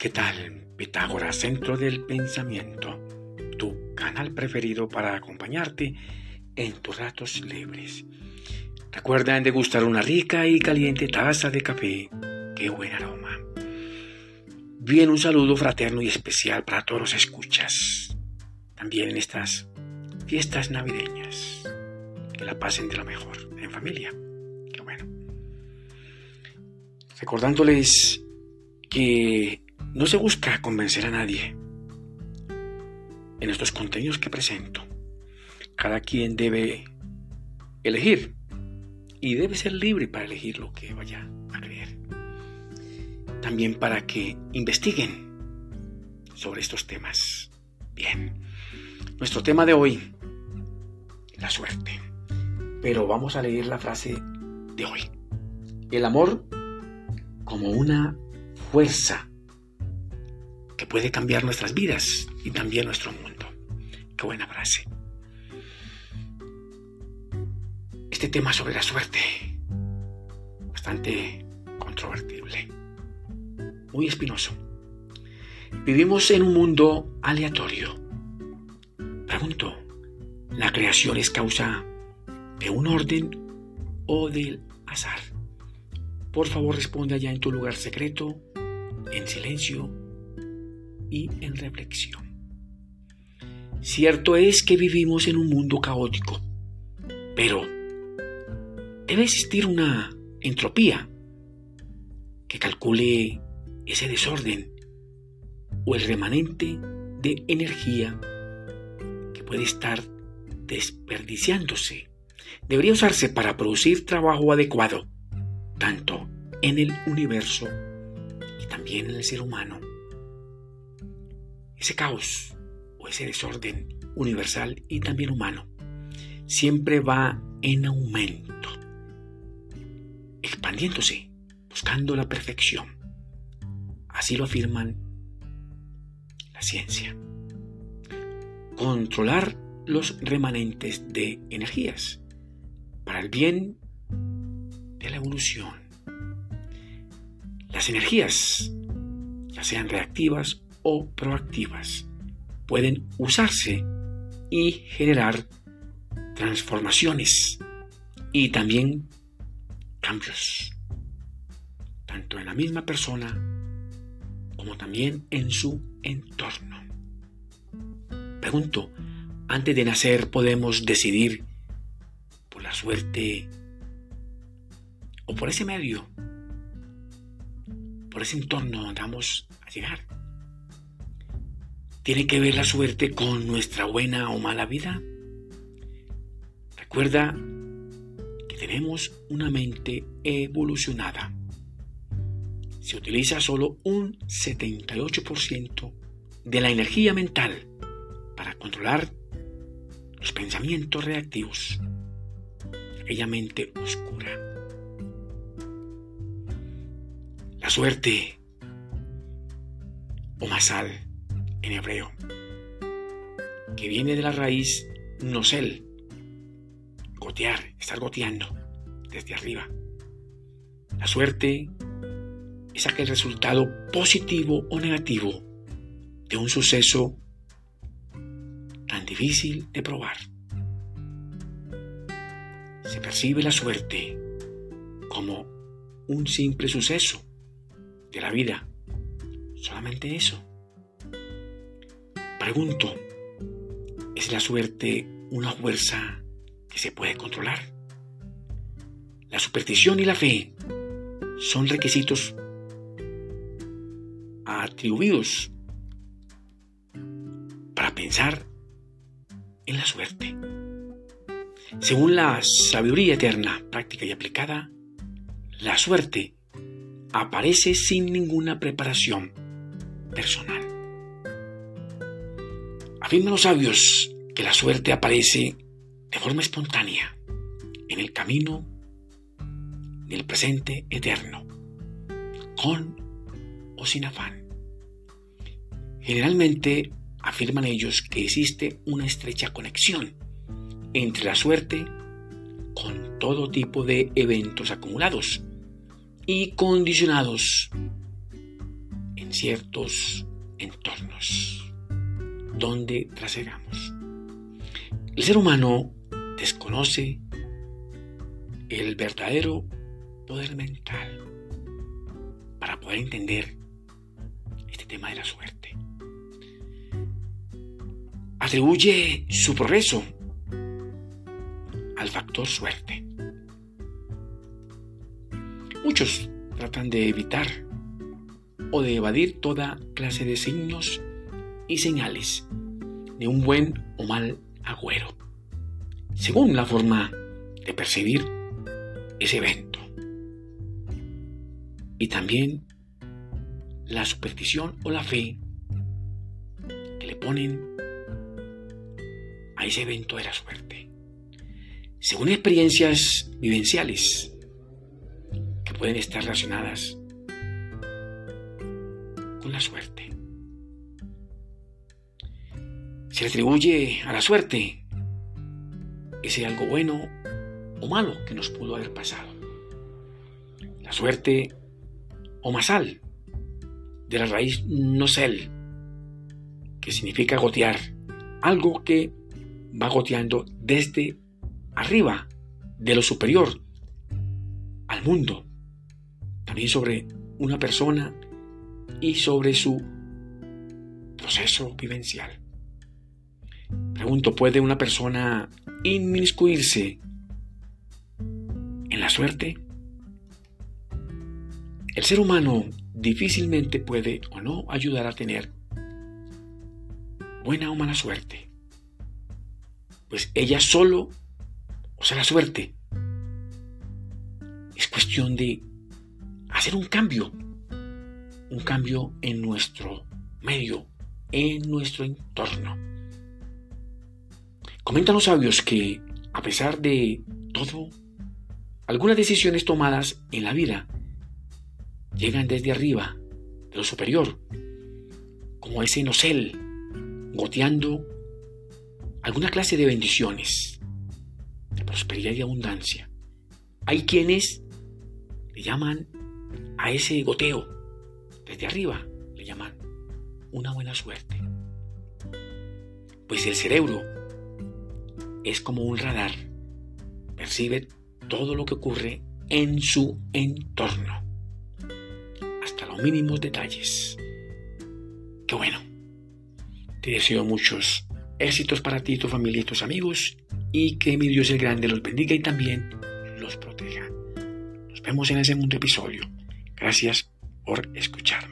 ¿qué tal? Pitágoras, Centro del Pensamiento, tu canal preferido para acompañarte en tus ratos libres. Recuerda degustar una rica y caliente taza de café. ¡Qué buen aroma! Bien, un saludo fraterno y especial para todos los escuchas. También en estas fiestas navideñas. Que la pasen de lo mejor en familia. Qué bueno. Recordándoles que no se busca convencer a nadie en estos contenidos que presento. Cada quien debe elegir y debe ser libre para elegir lo que vaya a creer. También para que investiguen sobre estos temas. Bien, nuestro tema de hoy, la suerte. Pero vamos a leer la frase de hoy. El amor como una fuerza que puede cambiar nuestras vidas y también nuestro mundo. Qué buena frase. Este tema sobre la suerte, bastante controvertible, muy espinoso. Vivimos en un mundo aleatorio. Pregunto, ¿la creación es causa de un orden o del azar? Por favor, responde allá en tu lugar secreto, en silencio y en reflexión. Cierto es que vivimos en un mundo caótico, pero debe existir una entropía que calcule ese desorden o el remanente de energía que puede estar desperdiciándose. Debería usarse para producir trabajo adecuado, tanto en el universo y también en el ser humano ese caos o ese desorden universal y también humano siempre va en aumento, expandiéndose, buscando la perfección. Así lo afirman la ciencia. Controlar los remanentes de energías para el bien de la evolución. Las energías, ya sean reactivas o proactivas pueden usarse y generar transformaciones y también cambios, tanto en la misma persona como también en su entorno. Pregunto, antes de nacer podemos decidir por la suerte o por ese medio, por ese entorno donde vamos a llegar. ¿Tiene que ver la suerte con nuestra buena o mala vida? Recuerda que tenemos una mente evolucionada. Se utiliza solo un 78% de la energía mental para controlar los pensamientos reactivos, aquella mente oscura. La suerte o masal en hebreo, que viene de la raíz nosel, gotear, estar goteando desde arriba. La suerte es aquel resultado positivo o negativo de un suceso tan difícil de probar. Se percibe la suerte como un simple suceso de la vida, solamente eso. Pregunto, ¿es la suerte una fuerza que se puede controlar? La superstición y la fe son requisitos atribuidos para pensar en la suerte. Según la sabiduría eterna, práctica y aplicada, la suerte aparece sin ninguna preparación personal. Afirman los sabios que la suerte aparece de forma espontánea en el camino del presente eterno, con o sin afán. Generalmente afirman ellos que existe una estrecha conexión entre la suerte con todo tipo de eventos acumulados y condicionados en en ciertos entornos donde trasegamos. El ser humano desconoce el verdadero poder mental para poder entender este tema de la suerte. Atribuye su progreso al factor suerte. Muchos tratan de evitar o de evadir toda clase de signos y señales de un buen o mal agüero, según la forma de percibir ese evento. Y también la superstición o la fe que le ponen a ese evento de la suerte. Según experiencias vivenciales que pueden estar relacionadas con la suerte. Se le atribuye a la suerte ese algo bueno o malo que nos pudo haber pasado. La suerte o masal, de la raíz nosel, que significa gotear, algo que va goteando desde arriba, de lo superior, al mundo, también sobre una persona y sobre su proceso vivencial. Pregunto, ¿puede una persona inmiscuirse en la suerte? El ser humano difícilmente puede o no ayudar a tener buena o mala suerte. Pues ella solo, o sea, la suerte, es cuestión de hacer un cambio, un cambio en nuestro medio, en nuestro entorno. Comentan los sabios que, a pesar de todo, algunas decisiones tomadas en la vida llegan desde arriba, de lo superior, como ese nosel, goteando alguna clase de bendiciones, de prosperidad y abundancia. Hay quienes le llaman a ese goteo desde arriba, le llaman una buena suerte. Pues el cerebro es como un radar, percibe todo lo que ocurre en su entorno mínimos detalles. Qué bueno. Te deseo muchos éxitos para ti, tu familia y tus amigos y que mi Dios el Grande los bendiga y también los proteja. Nos vemos en el segundo episodio. Gracias por escuchar.